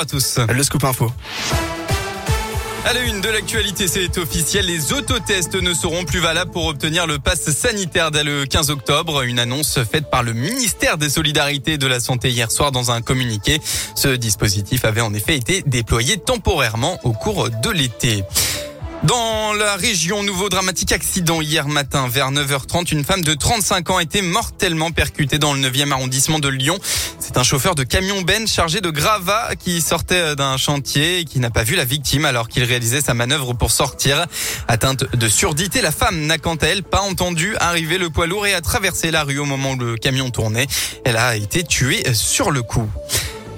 à tous. Le scoop info. À la une de l'actualité, c'est officiel. Les autotests ne seront plus valables pour obtenir le pass sanitaire dès le 15 octobre. Une annonce faite par le ministère des Solidarités et de la Santé hier soir dans un communiqué. Ce dispositif avait en effet été déployé temporairement au cours de l'été. Dans la région, nouveau dramatique accident hier matin vers 9h30. Une femme de 35 ans a été mortellement percutée dans le 9e arrondissement de Lyon. C'est un chauffeur de camion Ben chargé de gravats qui sortait d'un chantier et qui n'a pas vu la victime alors qu'il réalisait sa manœuvre pour sortir. Atteinte de surdité, la femme n'a quant à elle pas entendu arriver le poids lourd et a traversé la rue au moment où le camion tournait. Elle a été tuée sur le coup.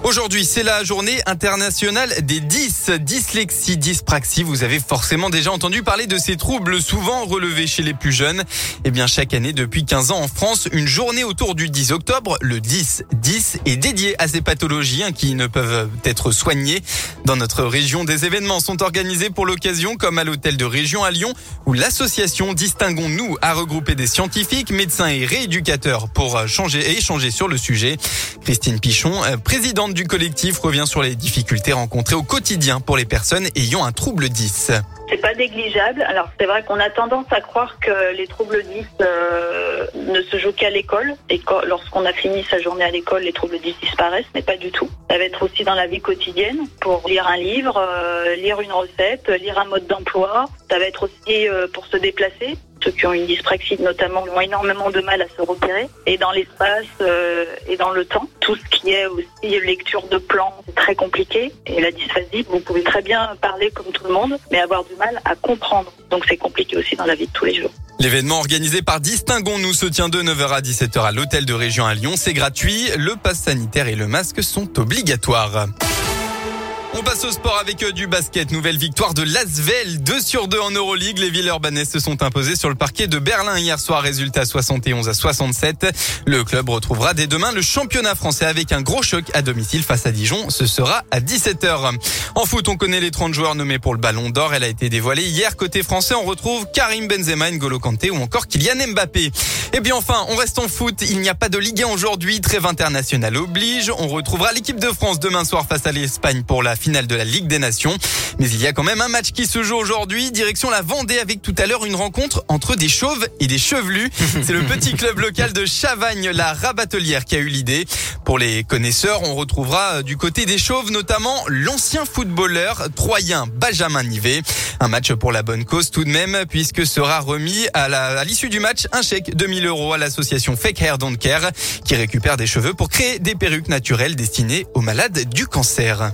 Aujourd'hui, c'est la journée internationale des 10. Dyslexie, dyspraxie. Vous avez forcément déjà entendu parler de ces troubles souvent relevés chez les plus jeunes. Eh bien, chaque année, depuis 15 ans en France, une journée autour du 10 octobre, le 10-10, est dédiée à ces pathologies hein, qui ne peuvent être soignées. Dans notre région, des événements sont organisés pour l'occasion, comme à l'hôtel de région à Lyon, où l'association Distinguons-nous a regroupé des scientifiques, médecins et rééducateurs pour changer et échanger sur le sujet. Christine Pichon, euh, présidente du collectif revient sur les difficultés rencontrées au quotidien pour les personnes ayant un trouble 10. C'est pas négligeable. Alors c'est vrai qu'on a tendance à croire que les troubles 10 euh, ne se jouent qu'à l'école et lorsqu'on a fini sa journée à l'école, les troubles 10 disparaissent, mais pas du tout. Ça va être aussi dans la vie quotidienne pour lire un livre, euh, lire une recette, lire un mode d'emploi. Ça va être aussi euh, pour se déplacer. Ceux qui ont une dyspraxie notamment ont énormément de mal à se repérer et dans l'espace euh, et dans le temps. Tout ce qui est aussi lecture de plans, c'est très compliqué. Et la dysphasie, vous pouvez très bien parler comme tout le monde, mais avoir du mal à comprendre. Donc c'est compliqué aussi dans la vie de tous les jours. L'événement organisé par Distinguons-nous se tient de 9h à 17h à l'hôtel de région à Lyon. C'est gratuit. Le pass sanitaire et le masque sont obligatoires. On passe au sport avec euh, du basket. Nouvelle victoire de Lasvel, 2 sur 2 en Euroleague. Les villes urbanaises se sont imposées sur le parquet de Berlin hier soir. Résultat 71 à 67. Le club retrouvera dès demain le championnat français avec un gros choc à domicile face à Dijon. Ce sera à 17h. En foot, on connaît les 30 joueurs nommés pour le Ballon d'Or. Elle a été dévoilée hier. Côté français, on retrouve Karim Benzema, N'Golo Kanté ou encore Kylian Mbappé. Et bien enfin, on reste en foot. Il n'y a pas de Ligue 1 aujourd'hui. Trêve internationale oblige. On retrouvera l'équipe de France demain soir face à l'Espagne pour la finale de la Ligue des Nations. Mais il y a quand même un match qui se joue aujourd'hui. Direction la Vendée avec tout à l'heure une rencontre entre des chauves et des chevelus. C'est le petit club local de Chavagne, la rabatelière, qui a eu l'idée. Pour les connaisseurs, on retrouvera euh, du côté des chauves notamment l'ancien footballeur troyen Benjamin Nivet. Un match pour la bonne cause tout de même, puisque sera remis à l'issue du match un chèque de 1000 euros à l'association Fake Hair Don't Care, qui récupère des cheveux pour créer des perruques naturelles destinées aux malades du cancer.